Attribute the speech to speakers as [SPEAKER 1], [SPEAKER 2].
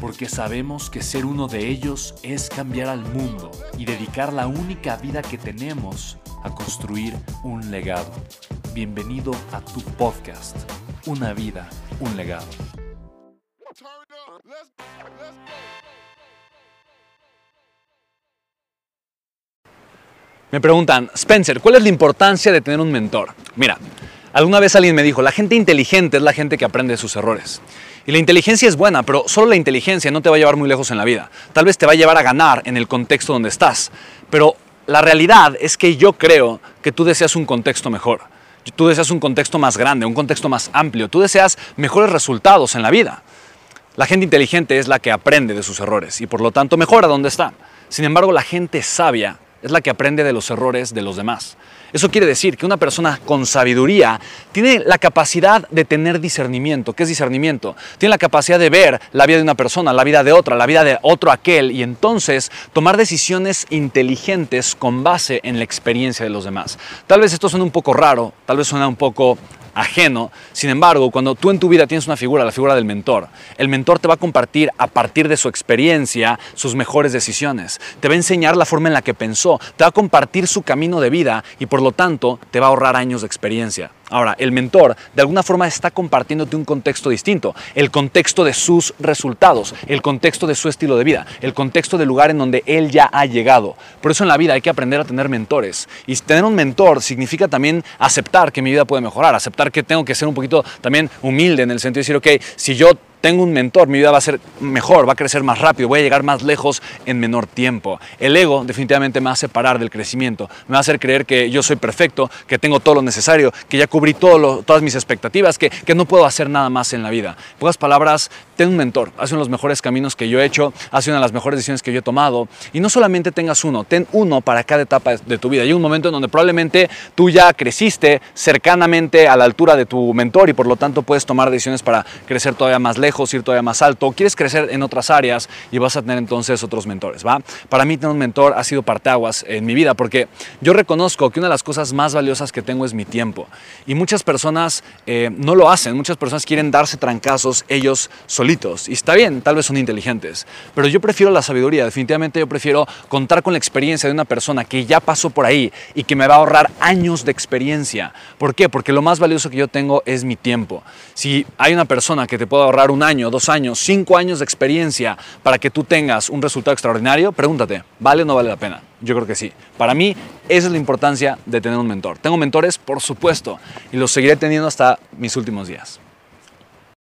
[SPEAKER 1] porque sabemos que ser uno de ellos es cambiar al mundo y dedicar la única vida que tenemos a construir un legado. Bienvenido a tu podcast, Una vida, un legado.
[SPEAKER 2] Me preguntan, Spencer, ¿cuál es la importancia de tener un mentor? Mira, alguna vez alguien me dijo, la gente inteligente es la gente que aprende de sus errores. Y la inteligencia es buena, pero solo la inteligencia no te va a llevar muy lejos en la vida. Tal vez te va a llevar a ganar en el contexto donde estás. Pero la realidad es que yo creo que tú deseas un contexto mejor. Tú deseas un contexto más grande, un contexto más amplio. Tú deseas mejores resultados en la vida. La gente inteligente es la que aprende de sus errores y por lo tanto mejora donde está. Sin embargo, la gente sabia es la que aprende de los errores de los demás. Eso quiere decir que una persona con sabiduría tiene la capacidad de tener discernimiento. ¿Qué es discernimiento? Tiene la capacidad de ver la vida de una persona, la vida de otra, la vida de otro aquel y entonces tomar decisiones inteligentes con base en la experiencia de los demás. Tal vez esto suene un poco raro, tal vez suena un poco ajeno. Sin embargo, cuando tú en tu vida tienes una figura, la figura del mentor, el mentor te va a compartir a partir de su experiencia sus mejores decisiones. Te va a enseñar la forma en la que pensó, te va a compartir su camino de vida y por lo tanto te va a ahorrar años de experiencia. Ahora, el mentor de alguna forma está compartiéndote un contexto distinto, el contexto de sus resultados, el contexto de su estilo de vida, el contexto del lugar en donde él ya ha llegado. Por eso en la vida hay que aprender a tener mentores. Y tener un mentor significa también aceptar que mi vida puede mejorar, aceptar que tengo que ser un poquito también humilde en el sentido de decir, ok, si yo tengo un mentor, mi vida va a ser mejor, va a crecer más rápido, voy a llegar más lejos en menor tiempo. El ego definitivamente me va a separar del crecimiento, me va a hacer creer que yo soy perfecto, que tengo todo lo necesario, que ya cubrí todas mis expectativas, que, que, no puedo hacer nada más en la vida. En pocas palabras, ten un mentor, haz uno de los mejores caminos que yo he hecho, haz una de las mejores decisiones que yo he tomado. Y no solamente tengas uno, ten uno para cada etapa de tu vida. Hay un momento en donde probablemente tú ya creciste cercanamente a la altura de tu mentor y por lo tanto puedes tomar decisiones para crecer todavía más lejos ir todavía más alto, quieres crecer en otras áreas y vas a tener entonces otros mentores, ¿va? Para mí tener un mentor ha sido parteaguas en mi vida porque yo reconozco que una de las cosas más valiosas que tengo es mi tiempo y muchas personas eh, no lo hacen, muchas personas quieren darse trancazos ellos solitos y está bien, tal vez son inteligentes, pero yo prefiero la sabiduría, definitivamente yo prefiero contar con la experiencia de una persona que ya pasó por ahí y que me va a ahorrar años de experiencia. ¿Por qué? Porque lo más valioso que yo tengo es mi tiempo. Si hay una persona que te puede ahorrar un año, dos años, cinco años de experiencia para que tú tengas un resultado extraordinario, pregúntate, ¿vale o no vale la pena? Yo creo que sí. Para mí, esa es la importancia de tener un mentor. Tengo mentores, por supuesto, y los seguiré teniendo hasta mis últimos días.